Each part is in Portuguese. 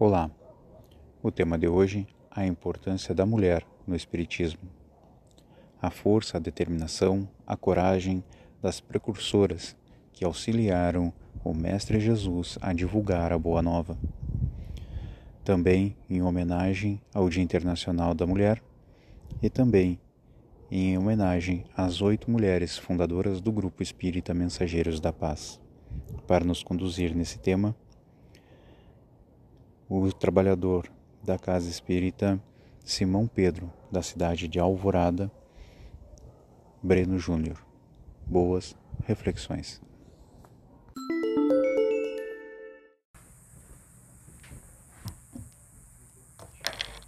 Olá, o tema de hoje a importância da mulher no Espiritismo. A força, a determinação, a coragem das precursoras que auxiliaram o Mestre Jesus a divulgar a Boa Nova. Também em homenagem ao Dia Internacional da Mulher e também em homenagem às oito mulheres fundadoras do Grupo Espírita Mensageiros da Paz. Para nos conduzir nesse tema, o trabalhador da Casa Espírita Simão Pedro, da cidade de Alvorada, Breno Júnior. Boas reflexões.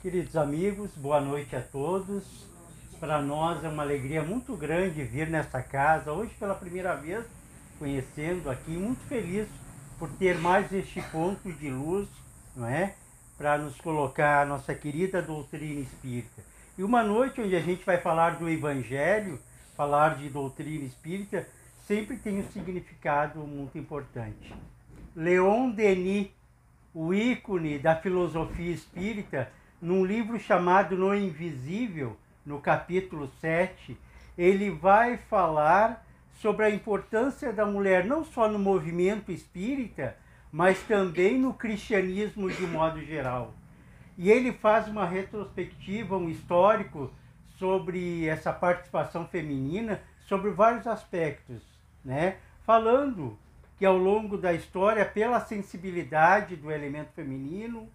Queridos amigos, boa noite a todos. Para nós é uma alegria muito grande vir nesta casa, hoje pela primeira vez, conhecendo aqui, muito feliz por ter mais este ponto de luz não é? Para nos colocar a nossa querida doutrina espírita. E uma noite onde a gente vai falar do Evangelho, falar de doutrina espírita, sempre tem um significado muito importante. Leon Denis, o ícone da filosofia espírita, num livro chamado No Invisível, no capítulo 7, ele vai falar sobre a importância da mulher não só no movimento espírita, mas também no cristianismo de modo geral. E ele faz uma retrospectiva, um histórico sobre essa participação feminina, sobre vários aspectos, né? Falando que ao longo da história, pela sensibilidade do elemento feminino,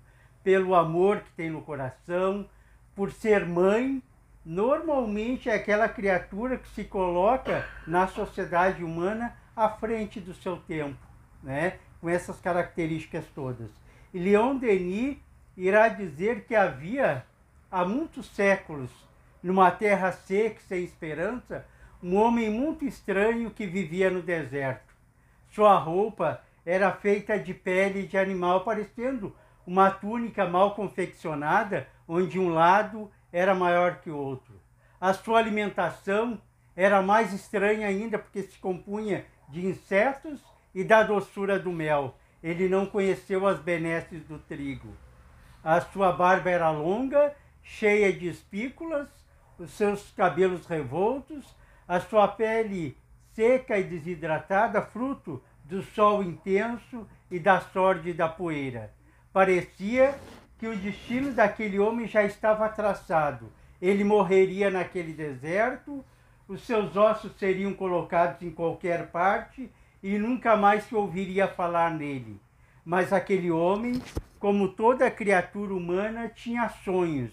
pelo amor que tem no coração, por ser mãe, normalmente é aquela criatura que se coloca na sociedade humana à frente do seu tempo, né? Com essas características todas. E Leon Denis irá dizer que havia há muitos séculos, numa terra seca sem esperança, um homem muito estranho que vivia no deserto. Sua roupa era feita de pele de animal, parecendo uma túnica mal confeccionada, onde um lado era maior que o outro. A sua alimentação era mais estranha ainda, porque se compunha de insetos e da doçura do mel. Ele não conheceu as benesses do trigo. A sua barba era longa, cheia de espículas, os seus cabelos revoltos, a sua pele seca e desidratada, fruto do sol intenso e da sorte da poeira. Parecia que o destino daquele homem já estava traçado. Ele morreria naquele deserto, os seus ossos seriam colocados em qualquer parte e nunca mais se ouviria falar nele. Mas aquele homem, como toda criatura humana, tinha sonhos.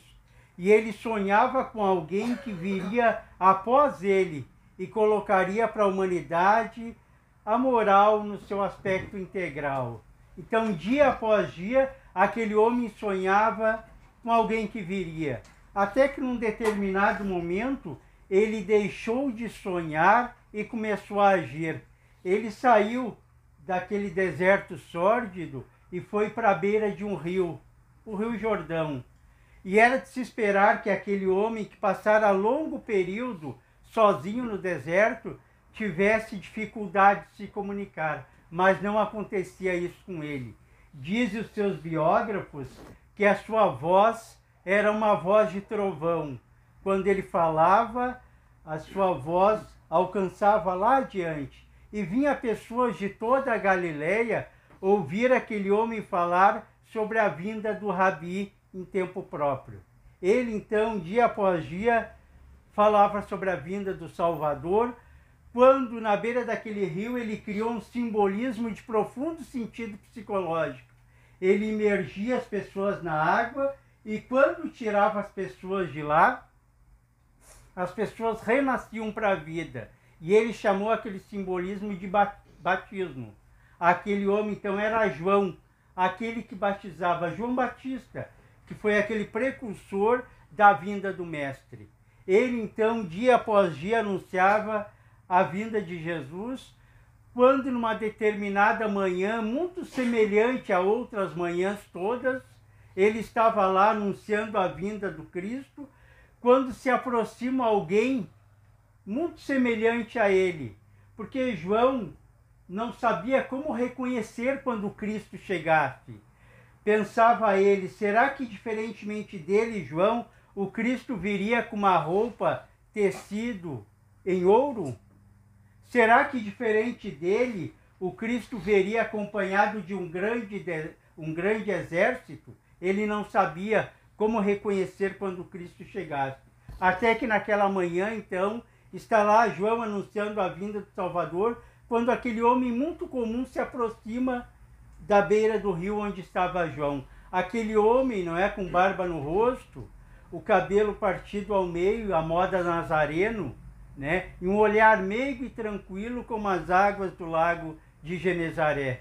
E ele sonhava com alguém que viria após ele e colocaria para a humanidade a moral no seu aspecto integral. Então, dia após dia, aquele homem sonhava com alguém que viria. Até que num determinado momento ele deixou de sonhar e começou a agir ele saiu daquele deserto sórdido e foi para a beira de um rio, o Rio Jordão. E era de se esperar que aquele homem que passara longo período sozinho no deserto tivesse dificuldade de se comunicar, mas não acontecia isso com ele. Dizem os seus biógrafos que a sua voz era uma voz de trovão. Quando ele falava, a sua voz alcançava lá adiante e vinha pessoas de toda a Galileia ouvir aquele homem falar sobre a vinda do Rabi em tempo próprio. Ele então, dia após dia, falava sobre a vinda do Salvador, quando na beira daquele rio ele criou um simbolismo de profundo sentido psicológico. Ele imergia as pessoas na água e quando tirava as pessoas de lá, as pessoas renasciam para a vida. E ele chamou aquele simbolismo de batismo. Aquele homem então era João, aquele que batizava João Batista, que foi aquele precursor da vinda do Mestre. Ele então, dia após dia, anunciava a vinda de Jesus, quando numa determinada manhã, muito semelhante a outras manhãs todas, ele estava lá anunciando a vinda do Cristo, quando se aproxima alguém muito semelhante a ele, porque João não sabia como reconhecer quando Cristo chegasse. Pensava ele, será que diferentemente dele, João, o Cristo viria com uma roupa tecido em ouro? Será que diferente dele, o Cristo veria acompanhado de um grande, um grande exército? Ele não sabia como reconhecer quando Cristo chegasse. Até que naquela manhã, então, está lá João anunciando a vinda do Salvador, quando aquele homem muito comum se aproxima da beira do rio onde estava João. Aquele homem, não é, com barba no rosto, o cabelo partido ao meio, a moda nazareno, né, e um olhar meigo e tranquilo como as águas do lago de Genezaré.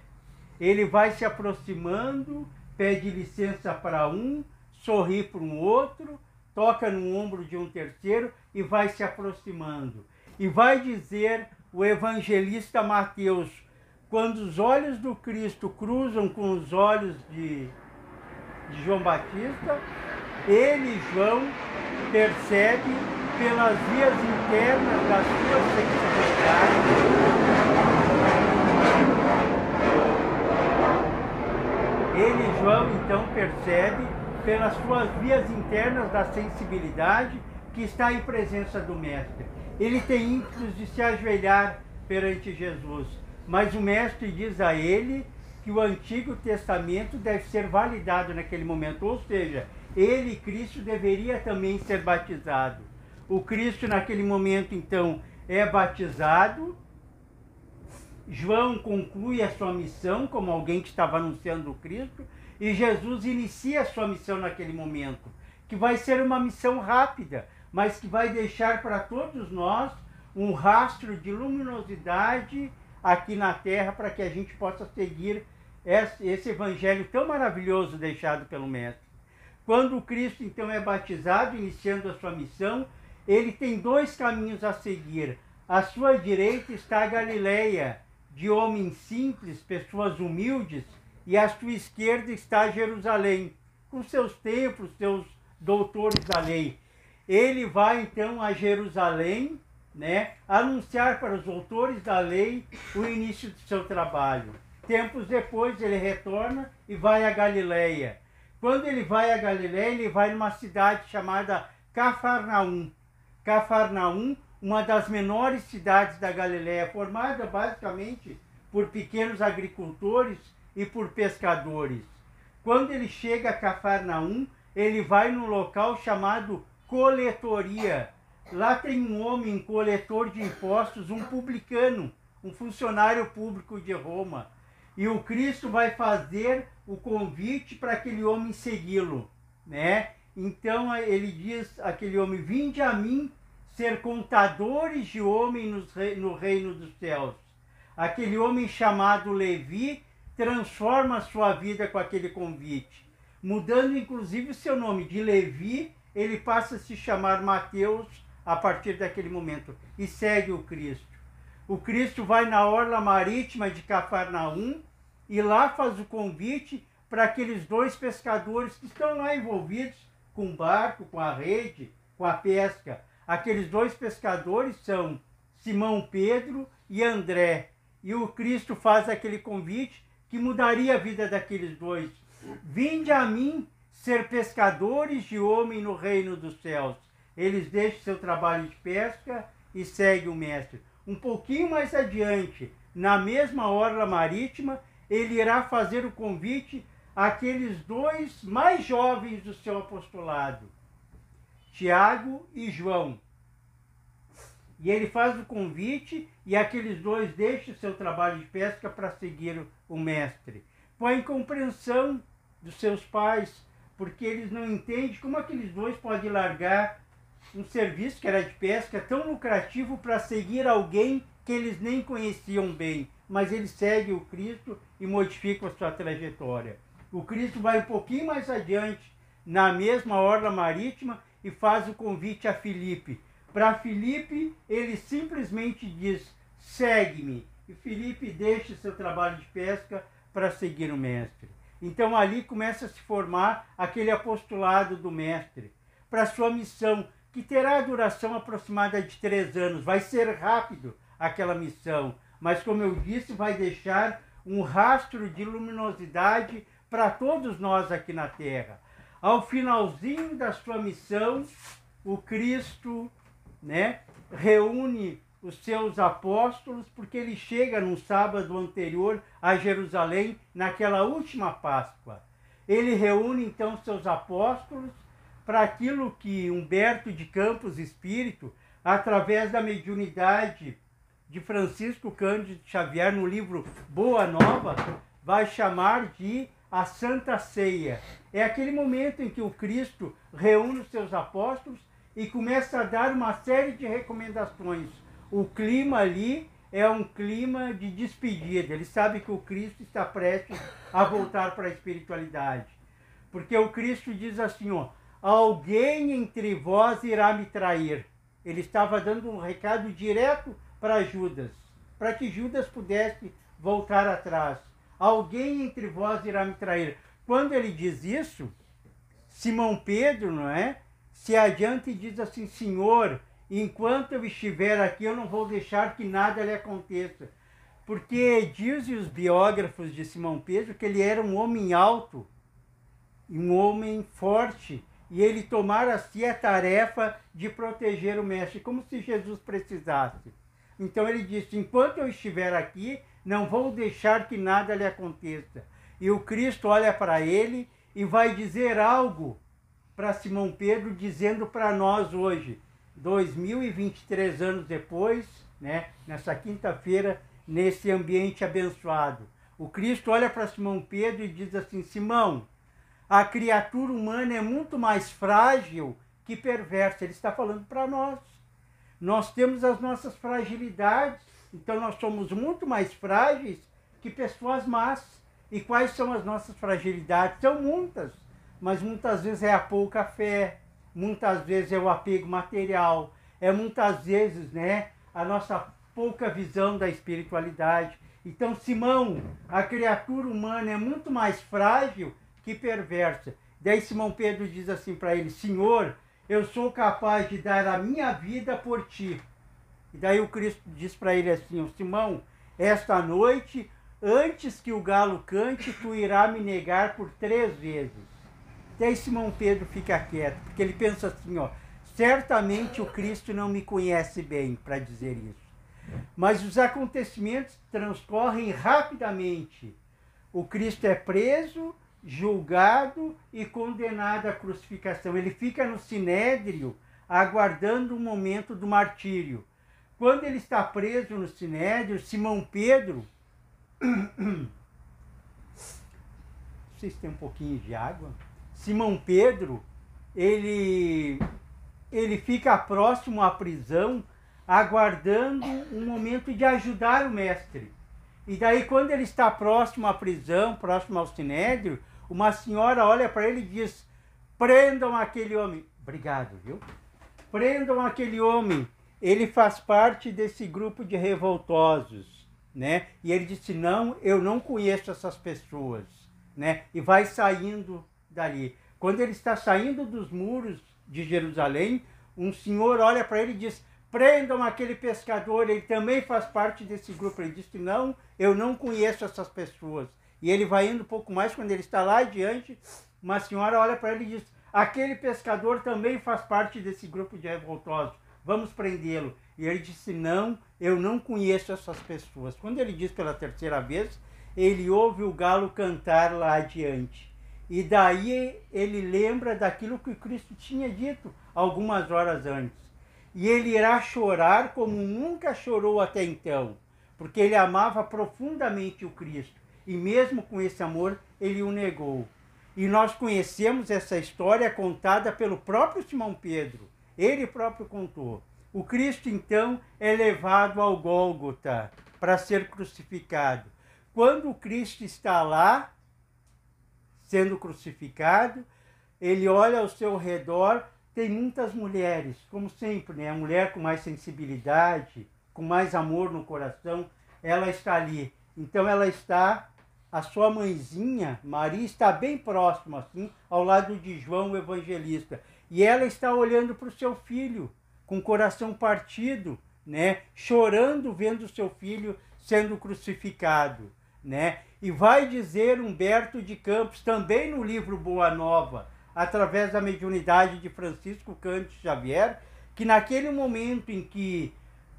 Ele vai se aproximando, pede licença para um, sorri para um outro, toca no ombro de um terceiro e vai se aproximando. E vai dizer o evangelista Mateus, quando os olhos do Cristo cruzam com os olhos de, de João Batista, ele, João, percebe pelas vias internas da sua sexualidade ele, João, então percebe pelas suas vias internas da sensibilidade que está em presença do Mestre. Ele tem ímpetos de se ajoelhar perante Jesus mas o mestre diz a ele que o Antigo Testamento deve ser validado naquele momento, ou seja, ele, Cristo, deveria também ser batizado. O Cristo, naquele momento, então, é batizado. João conclui a sua missão como alguém que estava anunciando o Cristo, e Jesus inicia a sua missão naquele momento, que vai ser uma missão rápida, mas que vai deixar para todos nós um rastro de luminosidade aqui na terra para que a gente possa seguir esse evangelho tão maravilhoso deixado pelo Mestre. Quando o Cristo então é batizado, iniciando a sua missão, ele tem dois caminhos a seguir. À sua direita está a Galileia, de homens simples, pessoas humildes, e à sua esquerda está Jerusalém, com seus templos, seus doutores da lei. Ele vai então a Jerusalém né, anunciar para os autores da lei o início do seu trabalho. Tempos depois ele retorna e vai a Galileia. Quando ele vai a Galileia, ele vai numa cidade chamada Cafarnaum. Cafarnaum, uma das menores cidades da Galileia, formada basicamente por pequenos agricultores e por pescadores. Quando ele chega a Cafarnaum, ele vai num local chamado coletoria, Lá tem um homem coletor de impostos, um publicano, um funcionário público de Roma. E o Cristo vai fazer o convite para aquele homem segui-lo, né? Então ele diz aquele homem: "Vinde a mim ser contadores de homens no reino dos céus". Aquele homem chamado Levi transforma sua vida com aquele convite, mudando inclusive o seu nome de Levi, ele passa a se chamar Mateus a partir daquele momento e segue o Cristo. O Cristo vai na orla marítima de Cafarnaum e lá faz o convite para aqueles dois pescadores que estão lá envolvidos com o barco, com a rede, com a pesca. Aqueles dois pescadores são Simão Pedro e André. E o Cristo faz aquele convite que mudaria a vida daqueles dois. Vinde a mim ser pescadores de homem no reino dos céus eles deixam seu trabalho de pesca e seguem o mestre. Um pouquinho mais adiante, na mesma orla marítima, ele irá fazer o convite àqueles dois mais jovens do seu apostolado, Tiago e João. E ele faz o convite e aqueles dois deixam seu trabalho de pesca para seguir o mestre. Com a incompreensão dos seus pais, porque eles não entendem como aqueles dois podem largar um serviço que era de pesca tão lucrativo para seguir alguém que eles nem conheciam bem, mas eles seguem o Cristo e modificam a sua trajetória. O Cristo vai um pouquinho mais adiante, na mesma orla marítima, e faz o convite a Filipe. Para Filipe, ele simplesmente diz: segue-me. E Filipe deixa seu trabalho de pesca para seguir o Mestre. Então ali começa a se formar aquele apostolado do Mestre para sua missão que terá a duração aproximada de três anos. Vai ser rápido aquela missão, mas como eu disse, vai deixar um rastro de luminosidade para todos nós aqui na terra. Ao finalzinho da sua missão, o Cristo, né, reúne os seus apóstolos, porque ele chega no sábado anterior a Jerusalém, naquela última Páscoa. Ele reúne então seus apóstolos para aquilo que Humberto de Campos Espírito, através da mediunidade de Francisco Cândido Xavier, no livro Boa Nova, vai chamar de a Santa Ceia. É aquele momento em que o Cristo reúne os seus apóstolos e começa a dar uma série de recomendações o clima ali é um clima de despedida. Ele sabe que o Cristo está prestes a voltar para a espiritualidade. Porque o Cristo diz assim, ó, alguém entre vós irá me trair. Ele estava dando um recado direto para Judas, para que Judas pudesse voltar atrás. Alguém entre vós irá me trair. Quando ele diz isso, Simão Pedro, não é? Se adianta e diz assim: Senhor, enquanto eu estiver aqui, eu não vou deixar que nada lhe aconteça. Porque dizem os biógrafos de Simão Pedro que ele era um homem alto, um homem forte, e ele tomara a si a tarefa de proteger o mestre, como se Jesus precisasse. Então ele disse: enquanto eu estiver aqui, não vou deixar que nada lhe aconteça. E o Cristo olha para ele e vai dizer algo para Simão Pedro, dizendo para nós hoje: 2023 anos depois, né, nessa quinta-feira, nesse ambiente abençoado. O Cristo olha para Simão Pedro e diz assim: Simão, a criatura humana é muito mais frágil que perversa. Ele está falando para nós. Nós temos as nossas fragilidades, então nós somos muito mais frágeis que pessoas más. E quais são as nossas fragilidades? São muitas, mas muitas vezes é a pouca fé, muitas vezes é o apego material, é muitas vezes, né, a nossa pouca visão da espiritualidade. Então, Simão, a criatura humana é muito mais frágil que perversa. Daí Simão Pedro diz assim para ele: Senhor, eu sou capaz de dar a minha vida por ti. E daí o Cristo diz para ele assim: Simão, esta noite, antes que o galo cante, tu irá me negar por três vezes. Daí Simão Pedro fica quieto, porque ele pensa assim, ó, certamente o Cristo não me conhece bem para dizer isso. Mas os acontecimentos transcorrem rapidamente. O Cristo é preso, julgado e condenado à crucificação. Ele fica no sinédrio aguardando o momento do martírio. Quando ele está preso no sinédrio, Simão Pedro Vocês têm um pouquinho de água? Simão Pedro, ele, ele fica próximo à prisão, aguardando um momento de ajudar o mestre. E daí, quando ele está próximo à prisão, próximo ao sinédrio, uma senhora olha para ele e diz: prendam aquele homem. Obrigado, viu? Prendam aquele homem. Ele faz parte desse grupo de revoltosos, né? E ele disse: não, eu não conheço essas pessoas, né? E vai saindo dali. Quando ele está saindo dos muros de Jerusalém, um senhor olha para ele e diz: prendam aquele pescador, ele também faz parte desse grupo. Ele diz que não, eu não conheço essas pessoas. E ele vai indo um pouco mais, quando ele está lá adiante, uma senhora olha para ele e diz: aquele pescador também faz parte desse grupo de revoltosos, vamos prendê-lo. E ele disse: não, eu não conheço essas pessoas. Quando ele diz pela terceira vez, ele ouve o galo cantar lá adiante. E daí ele lembra daquilo que Cristo tinha dito algumas horas antes. E ele irá chorar como nunca chorou até então, porque ele amava profundamente o Cristo. E mesmo com esse amor, ele o negou. E nós conhecemos essa história contada pelo próprio Simão Pedro. Ele próprio contou. O Cristo, então, é levado ao Gólgota para ser crucificado. Quando o Cristo está lá, sendo crucificado, ele olha ao seu redor, tem muitas mulheres, como sempre, né? A mulher com mais sensibilidade, com mais amor no coração, ela está ali. Então ela está, a sua mãezinha, Maria, está bem próxima, assim, ao lado de João o Evangelista. E ela está olhando para o seu filho, com o coração partido, né? Chorando vendo seu filho sendo crucificado, né? E vai dizer Humberto de Campos, também no livro Boa Nova, através da mediunidade de Francisco Cândido Xavier, que naquele momento em que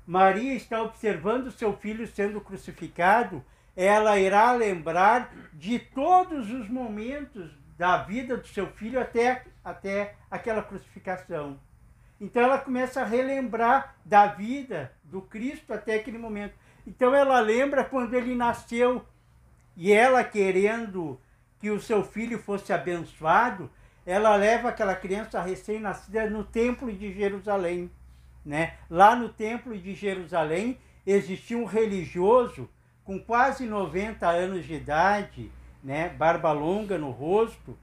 Maria está observando seu filho sendo crucificado, ela irá lembrar de todos os momentos da vida do seu filho até, até aquela crucificação. Então ela começa a relembrar da vida do Cristo até aquele momento. Então ela lembra quando ele nasceu e ela querendo que o seu filho fosse abençoado, ela leva aquela criança recém-nascida no templo de Jerusalém, né? Lá no templo de Jerusalém existia um religioso com quase 90 anos de idade, né, barba longa no rosto,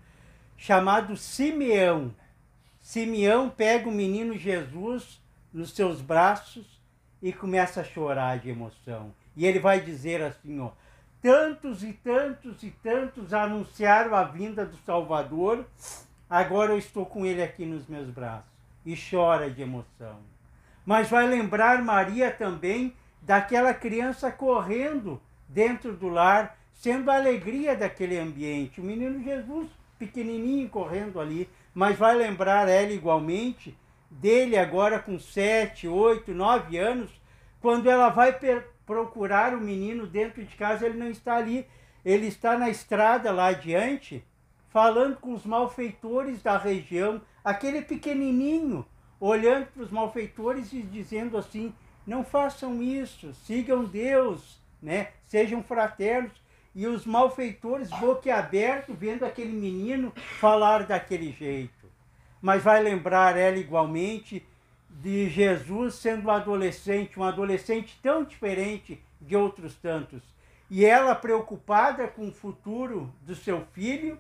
chamado Simeão. Simeão pega o menino Jesus nos seus braços e começa a chorar de emoção. E ele vai dizer assim, ó, tantos e tantos e tantos anunciaram a vinda do Salvador, agora eu estou com ele aqui nos meus braços. E chora de emoção. Mas vai lembrar Maria também daquela criança correndo dentro do lar, sendo a alegria daquele ambiente. O menino Jesus, pequenininho, correndo ali, mas vai lembrar ela igualmente dele agora com sete, oito, nove anos, quando ela vai procurar o menino dentro de casa, ele não está ali, ele está na estrada lá adiante, falando com os malfeitores da região, aquele pequenininho, olhando para os malfeitores e dizendo assim: não façam isso, sigam Deus, né? Sejam fraternos. E os malfeitores, boquiabertos, vendo aquele menino falar daquele jeito. Mas vai lembrar ela igualmente de Jesus sendo adolescente, um adolescente tão diferente de outros tantos. E ela preocupada com o futuro do seu filho,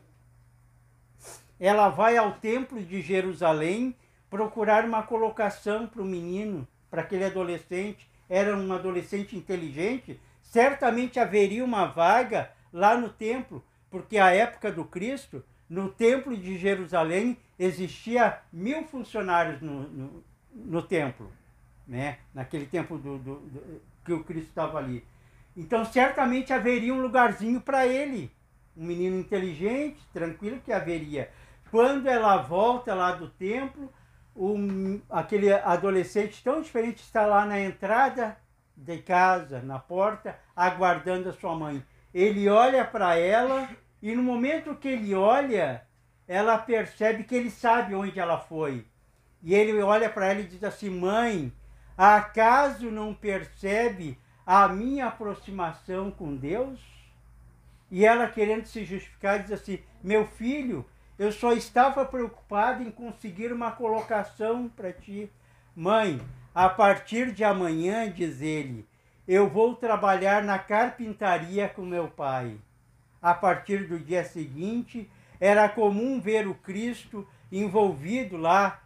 ela vai ao templo de Jerusalém procurar uma colocação para o menino para aquele adolescente, era um adolescente inteligente, certamente haveria uma vaga lá no templo, porque a época do Cristo, no templo de Jerusalém, existia mil funcionários no, no, no templo, né? naquele tempo do, do, do, que o Cristo estava ali. Então, certamente haveria um lugarzinho para ele, um menino inteligente, tranquilo que haveria. Quando ela volta lá do templo, um, aquele adolescente tão diferente está lá na entrada de casa, na porta, aguardando a sua mãe. Ele olha para ela e no momento que ele olha, ela percebe que ele sabe onde ela foi. E ele olha para ela e diz assim: Mãe, acaso não percebe a minha aproximação com Deus? E ela, querendo se justificar, diz assim: Meu filho, eu só estava preocupado em conseguir uma colocação para ti. Mãe, a partir de amanhã, diz ele, eu vou trabalhar na carpintaria com meu pai. A partir do dia seguinte, era comum ver o Cristo envolvido lá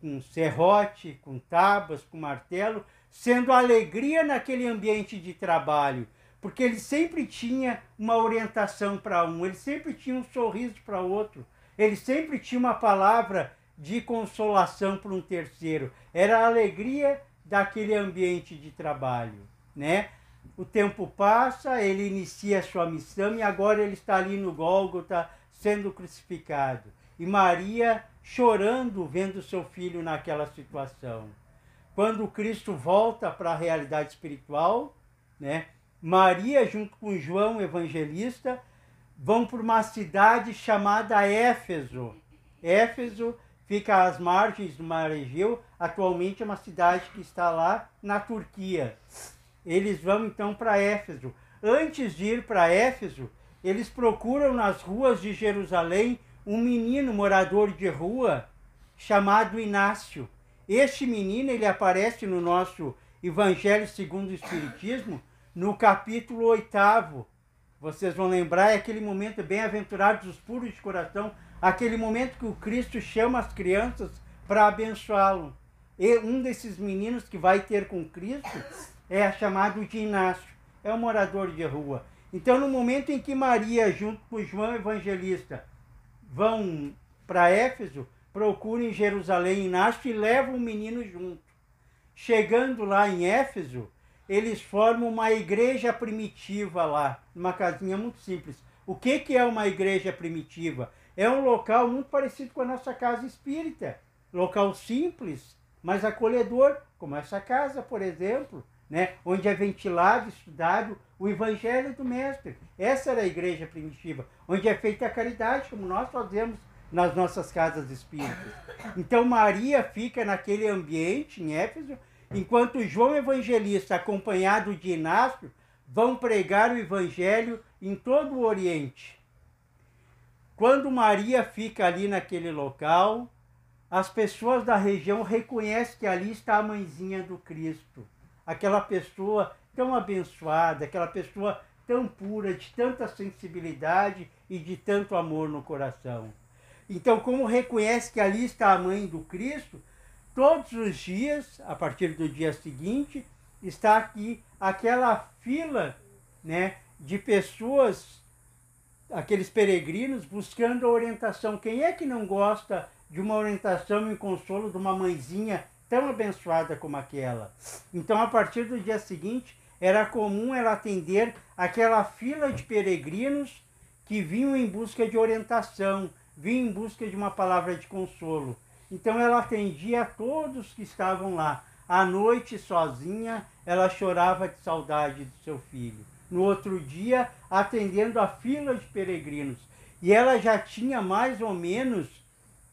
com serrote, com tábuas, com martelo, sendo alegria naquele ambiente de trabalho, porque ele sempre tinha uma orientação para um, ele sempre tinha um sorriso para outro, ele sempre tinha uma palavra de consolação para um terceiro. Era a alegria daquele ambiente de trabalho, né? O tempo passa, ele inicia a sua missão e agora ele está ali no Gólgota sendo crucificado. E Maria chorando vendo seu filho naquela situação. Quando Cristo volta para a realidade espiritual, né? Maria, junto com João Evangelista, vão para uma cidade chamada Éfeso. Éfeso fica às margens do Mar Egeu, atualmente é uma cidade que está lá na Turquia. Eles vão então para Éfeso. Antes de ir para Éfeso, eles procuram nas ruas de Jerusalém um menino morador de rua chamado Inácio. Este menino ele aparece no nosso Evangelho segundo o Espiritismo, no capítulo 8. Vocês vão lembrar, é aquele momento bem-aventurados os puros de coração, aquele momento que o Cristo chama as crianças para abençoá-lo. E um desses meninos que vai ter com Cristo é chamado de Inácio, é um morador de rua. Então, no momento em que Maria, junto com João Evangelista, vão para Éfeso, procuram em Jerusalém Inácio e levam o menino junto. Chegando lá em Éfeso, eles formam uma igreja primitiva lá, uma casinha muito simples. O que, que é uma igreja primitiva? É um local muito parecido com a nossa casa espírita. Local simples, mas acolhedor, como essa casa, por exemplo, né? onde é ventilado, estudado o Evangelho do Mestre. Essa era a igreja primitiva, onde é feita a caridade, como nós fazemos nas nossas casas espíritas. Então Maria fica naquele ambiente em Éfeso, enquanto João Evangelista, acompanhado de Inácio, vão pregar o Evangelho em todo o Oriente. Quando Maria fica ali naquele local, as pessoas da região reconhecem que ali está a mãezinha do Cristo. Aquela pessoa tão abençoada, aquela pessoa tão pura, de tanta sensibilidade e de tanto amor no coração. Então, como reconhece que ali está a mãe do Cristo, todos os dias, a partir do dia seguinte, está aqui aquela fila né, de pessoas, aqueles peregrinos, buscando a orientação. Quem é que não gosta de uma orientação e consolo de uma mãezinha tão abençoada como aquela? Então, a partir do dia seguinte, era comum ela atender aquela fila de peregrinos que vinham em busca de orientação, vinham em busca de uma palavra de consolo. Então ela atendia a todos que estavam lá. À noite, sozinha, ela chorava de saudade do seu filho. No outro dia, atendendo a fila de peregrinos. E ela já tinha mais ou menos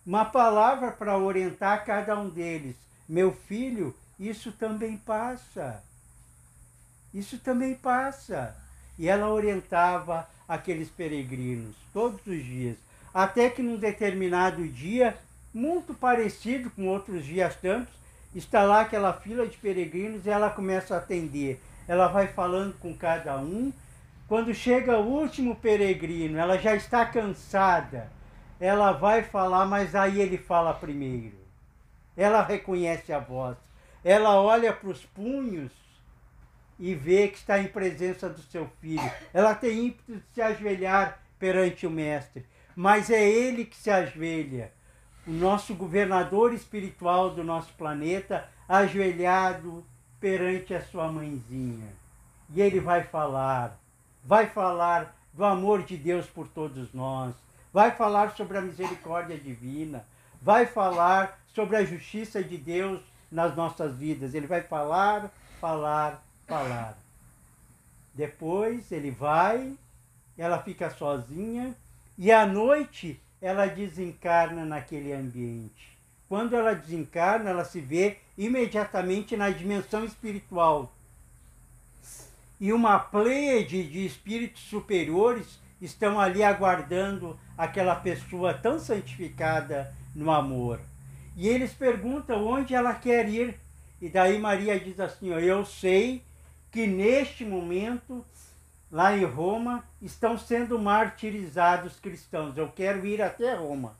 uma palavra para orientar cada um deles. Meu filho, isso também passa. Isso também passa. E ela orientava aqueles peregrinos todos os dias. Até que num determinado dia muito parecido com outros dias tantos, está lá aquela fila de peregrinos e ela começa a atender. Ela vai falando com cada um. Quando chega o último peregrino, ela já está cansada. Ela vai falar, mas aí ele fala primeiro. Ela reconhece a voz. Ela olha para os punhos e vê que está em presença do seu filho. Ela tem ímpeto de se ajoelhar perante o mestre, mas é ele que se ajoelha o nosso governador espiritual do nosso planeta, ajoelhado perante a sua mãezinha. E ele vai falar, vai falar do amor de Deus por todos nós, vai falar sobre a misericórdia divina, vai falar sobre a justiça de Deus nas nossas vidas. Ele vai falar, falar, falar. Depois ele vai, ela fica sozinha e à noite ela desencarna naquele ambiente. Quando ela desencarna, ela se vê imediatamente na dimensão espiritual. E uma pleiade de espíritos superiores estão ali aguardando aquela pessoa tão santificada no amor. E eles perguntam onde ela quer ir. E daí Maria diz assim: Eu sei que neste momento lá em Roma, estão sendo martirizados cristãos. Eu quero ir até Roma.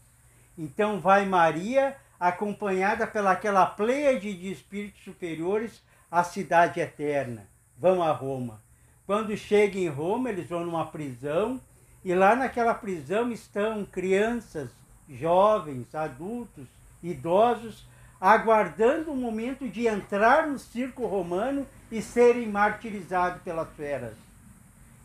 Então vai Maria, acompanhada pelaquela pleiade de espíritos superiores, à cidade eterna. Vão a Roma. Quando chegam em Roma, eles vão numa prisão, e lá naquela prisão estão crianças, jovens, adultos, idosos, aguardando o momento de entrar no circo romano e serem martirizados pelas feras.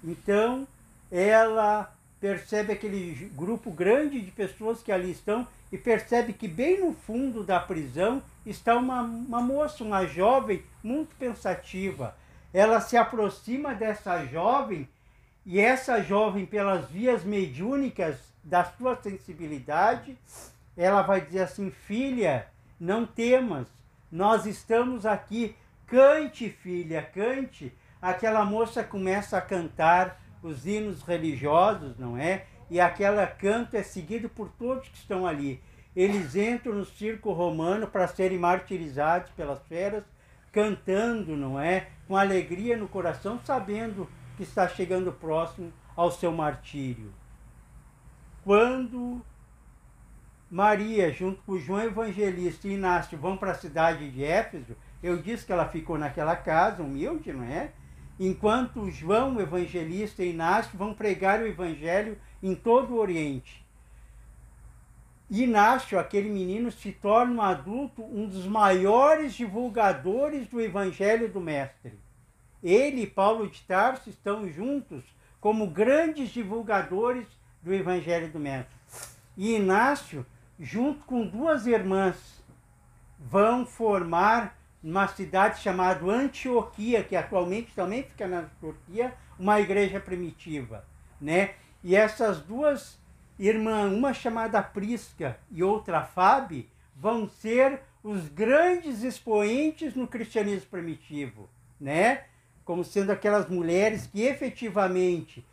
Então, ela percebe aquele grupo grande de pessoas que ali estão e percebe que bem no fundo da prisão está uma, uma moça, uma jovem muito pensativa. Ela se aproxima dessa jovem e essa jovem, pelas vias mediúnicas da sua sensibilidade, ela vai dizer assim: Filha, não temas, nós estamos aqui. Cante, filha, cante aquela moça começa a cantar os hinos religiosos, não é? E aquela canto é seguido por todos que estão ali. Eles entram no circo romano para serem martirizados pelas feras, cantando, não é? Com alegria no coração, sabendo que está chegando próximo ao seu martírio. Quando Maria, junto com João Evangelista e Inácio, vão para a cidade de Éfeso, eu disse que ela ficou naquela casa humilde, não é? enquanto João, evangelista, e Inácio vão pregar o evangelho em todo o Oriente. Inácio, aquele menino, se torna um adulto um dos maiores divulgadores do evangelho do Mestre. ele e Paulo de Tarso estão juntos como grandes divulgadores do Evangelho do Mestre. E Inácio, junto com duas irmãs, vão formar uma cidade chamada Antioquia, que atualmente também fica na Turquia, uma igreja primitiva, né? E essas duas irmãs, uma chamada Prisca e outra Fábio, vão ser os grandes expoentes no cristianismo primitivo, né? Como sendo aquelas mulheres que efetivamente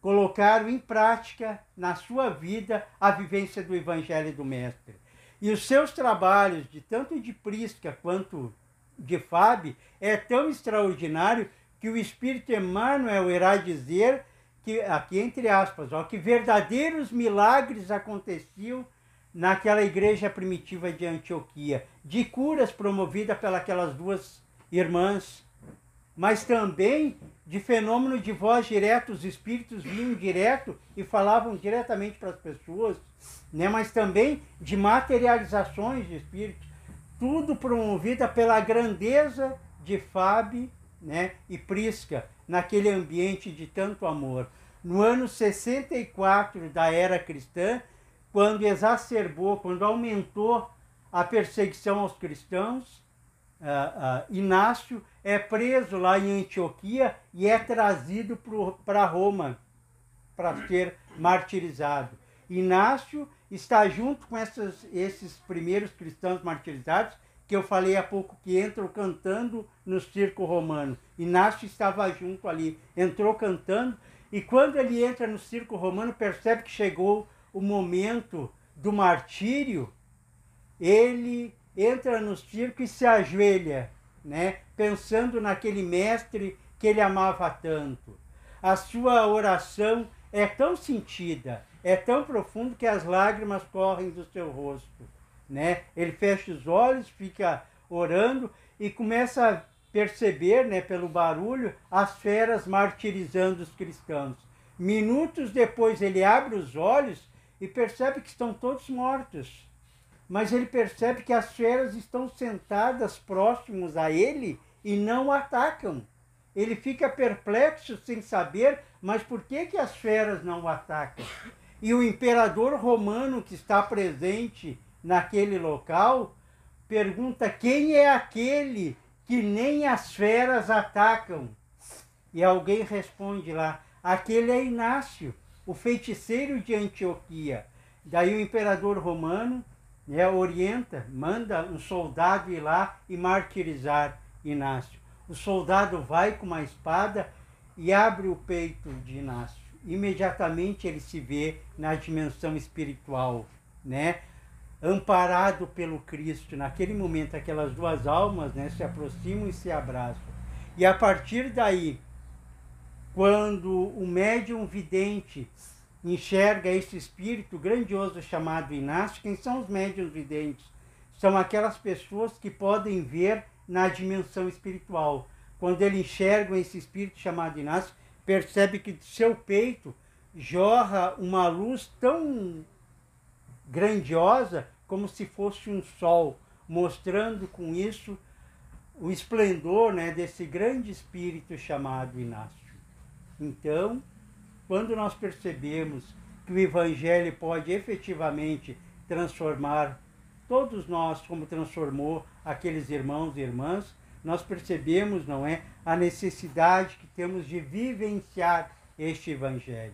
colocaram em prática na sua vida a vivência do evangelho do mestre. E os seus trabalhos, de tanto de Prisca quanto de Fábio, é tão extraordinário que o Espírito Emmanuel irá dizer que, aqui entre aspas, ó, que verdadeiros milagres aconteciam naquela igreja primitiva de Antioquia, de curas promovidas pelas duas irmãs, mas também de fenômeno de voz direta, os espíritos vinham direto e falavam diretamente para as pessoas, né? mas também de materializações de espíritos, tudo promovida pela grandeza de Fábio né? e Prisca, naquele ambiente de tanto amor. No ano 64 da era cristã, quando exacerbou, quando aumentou a perseguição aos cristãos, uh, uh, Inácio é preso lá em Antioquia e é trazido para Roma para ser martirizado. Inácio está junto com essas, esses primeiros cristãos martirizados que eu falei há pouco que entram cantando no circo romano. Inácio estava junto ali, entrou cantando e quando ele entra no circo romano percebe que chegou o momento do martírio, ele entra no circo e se ajoelha, né? pensando naquele mestre que ele amava tanto. A sua oração é tão sentida, é tão profundo que as lágrimas correm do seu rosto. Né? Ele fecha os olhos, fica orando e começa a perceber, né, pelo barulho, as feras martirizando os cristãos. Minutos depois ele abre os olhos e percebe que estão todos mortos. Mas ele percebe que as feras estão sentadas próximos a ele e não atacam. Ele fica perplexo sem saber, mas por que, que as feras não o atacam? E o imperador romano que está presente naquele local pergunta quem é aquele que nem as feras atacam. E alguém responde lá: aquele é Inácio, o feiticeiro de Antioquia. Daí o imperador romano né, orienta, manda um soldado ir lá e martirizar Inácio. O soldado vai com uma espada e abre o peito de Inácio. Imediatamente ele se vê na dimensão espiritual, né? amparado pelo Cristo. Naquele momento, aquelas duas almas né, se aproximam e se abraçam. E a partir daí, quando o médium vidente enxerga esse espírito grandioso chamado Inácio, quem são os médiums videntes? São aquelas pessoas que podem ver na dimensão espiritual. Quando ele enxerga esse espírito chamado Inácio, percebe que de seu peito jorra uma luz tão grandiosa como se fosse um sol, mostrando com isso o esplendor né, desse grande espírito chamado Inácio. Então, quando nós percebemos que o Evangelho pode efetivamente transformar todos nós, como transformou aqueles irmãos e irmãs, nós percebemos, não é, a necessidade que temos de vivenciar este Evangelho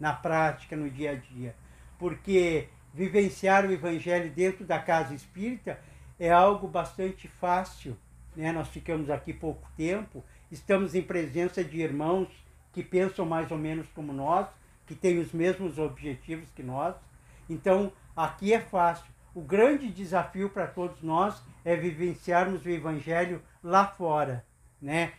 na prática, no dia a dia. Porque vivenciar o Evangelho dentro da casa espírita é algo bastante fácil. Né? Nós ficamos aqui pouco tempo, estamos em presença de irmãos que pensam mais ou menos como nós, que têm os mesmos objetivos que nós. Então, aqui é fácil. O grande desafio para todos nós é vivenciarmos o Evangelho lá fora, né?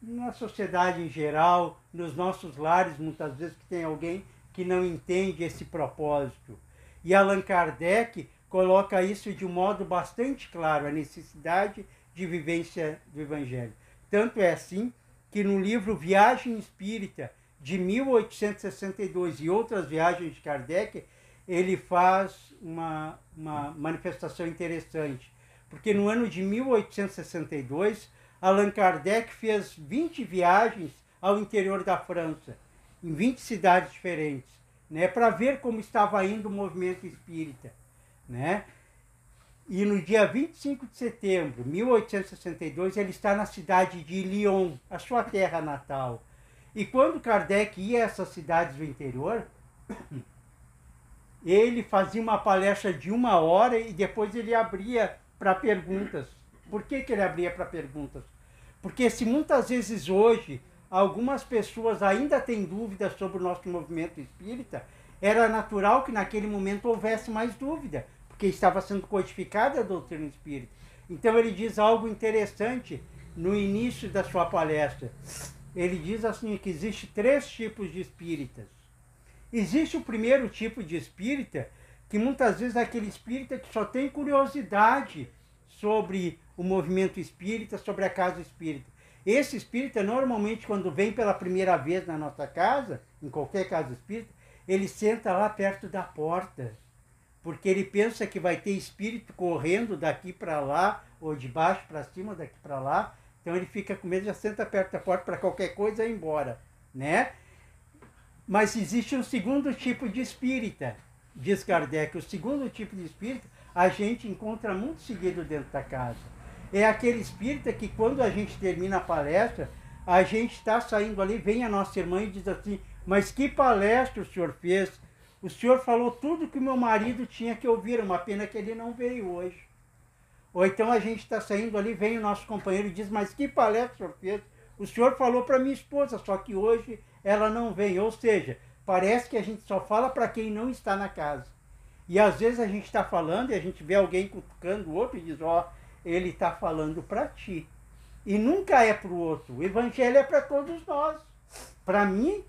Na sociedade em geral, nos nossos lares, muitas vezes que tem alguém que não entende esse propósito. E Allan Kardec coloca isso de um modo bastante claro, a necessidade de vivência do Evangelho. Tanto é assim que no livro Viagem Espírita, de 1862 e outras viagens de Kardec, ele faz uma, uma manifestação interessante. Porque no ano de 1862, Allan Kardec fez 20 viagens ao interior da França, em 20 cidades diferentes, né, para ver como estava indo o movimento espírita, né? E no dia 25 de setembro de 1862, ele está na cidade de Lyon, a sua terra natal. E quando Kardec ia a essas cidades do interior, ele fazia uma palestra de uma hora e depois ele abria para perguntas. Por que, que ele abria para perguntas? Porque se muitas vezes hoje algumas pessoas ainda têm dúvidas sobre o nosso movimento espírita, era natural que naquele momento houvesse mais dúvida, porque estava sendo codificada a doutrina espírita. Então ele diz algo interessante no início da sua palestra. Ele diz assim que existe três tipos de espíritas. Existe o primeiro tipo de espírita, que muitas vezes é aquele espírita que só tem curiosidade sobre o movimento espírita, sobre a casa espírita. Esse espírita, normalmente, quando vem pela primeira vez na nossa casa, em qualquer casa espírita, ele senta lá perto da porta, porque ele pensa que vai ter espírito correndo daqui para lá, ou de baixo para cima, daqui para lá. Então ele fica com medo, já senta perto da porta para qualquer coisa ir embora, né? Mas existe um segundo tipo de espírita, diz Kardec. O segundo tipo de espírita a gente encontra muito seguido dentro da casa é aquele espírita que quando a gente termina a palestra, a gente está saindo ali, vem a nossa irmã e diz assim, mas que palestra o senhor fez? O senhor falou tudo que meu marido tinha que ouvir, uma pena que ele não veio hoje. Ou então a gente está saindo ali, vem o nosso companheiro e diz, mas que palestra o senhor fez? O senhor falou para minha esposa, só que hoje ela não vem. Ou seja, parece que a gente só fala para quem não está na casa. E às vezes a gente está falando e a gente vê alguém cutucando o outro e diz, ó, oh, ele está falando para ti. E nunca é para o outro. O evangelho é para todos nós. Para mim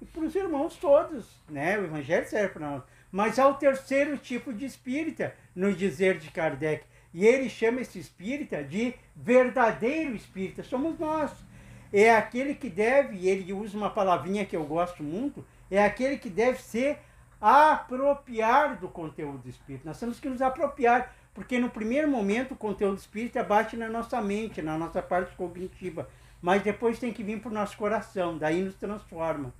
e para os irmãos todos. Né? O evangelho serve para nós. Mas há o terceiro tipo de espírita, no dizer de Kardec. E ele chama esse espírita de verdadeiro espírita. Somos nós. É aquele que deve, e ele usa uma palavrinha que eu gosto muito, é aquele que deve ser apropriar do conteúdo espírita. Nós temos que nos apropriar. Porque no primeiro momento o conteúdo espírita bate na nossa mente, na nossa parte cognitiva, mas depois tem que vir para o nosso coração, daí nos transforma.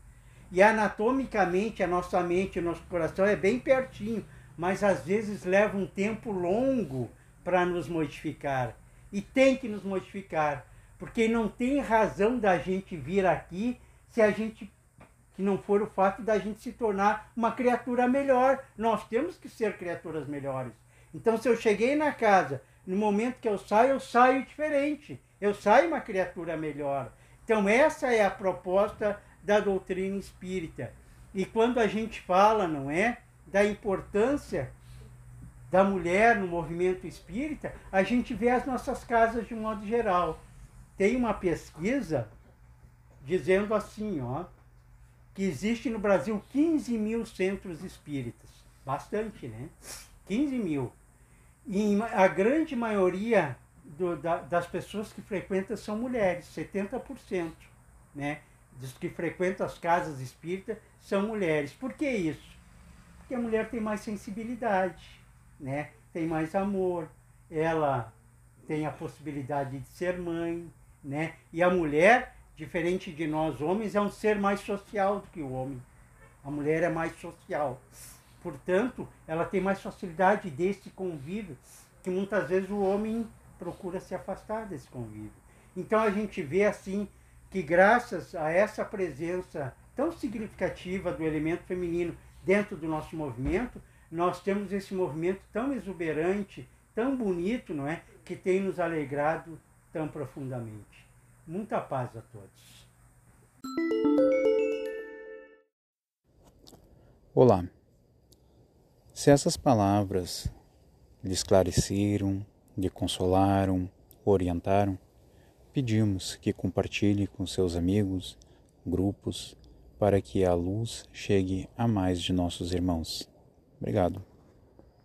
E anatomicamente a nossa mente, o nosso coração é bem pertinho, mas às vezes leva um tempo longo para nos modificar. E tem que nos modificar, porque não tem razão da gente vir aqui se a gente que não for o fato da gente se tornar uma criatura melhor. Nós temos que ser criaturas melhores. Então, se eu cheguei na casa, no momento que eu saio, eu saio diferente. Eu saio uma criatura melhor. Então, essa é a proposta da doutrina espírita. E quando a gente fala, não é, da importância da mulher no movimento espírita, a gente vê as nossas casas de um modo geral. Tem uma pesquisa dizendo assim, ó, que existe no Brasil 15 mil centros espíritas. Bastante, né? 15 mil. E a grande maioria do, da, das pessoas que frequentam são mulheres, 70%. Né? Dos que frequentam as casas espíritas são mulheres. Por que isso? Porque a mulher tem mais sensibilidade, né? tem mais amor, ela tem a possibilidade de ser mãe, né? E a mulher, diferente de nós homens, é um ser mais social do que o homem. A mulher é mais social. Portanto, ela tem mais facilidade desse convívio, que muitas vezes o homem procura se afastar desse convívio. Então a gente vê assim que graças a essa presença tão significativa do elemento feminino dentro do nosso movimento, nós temos esse movimento tão exuberante, tão bonito, não é, que tem nos alegrado tão profundamente. Muita paz a todos. Olá. Se essas palavras lhe esclareceram, lhe consolaram, orientaram, pedimos que compartilhe com seus amigos, grupos, para que a luz chegue a mais de nossos irmãos. Obrigado.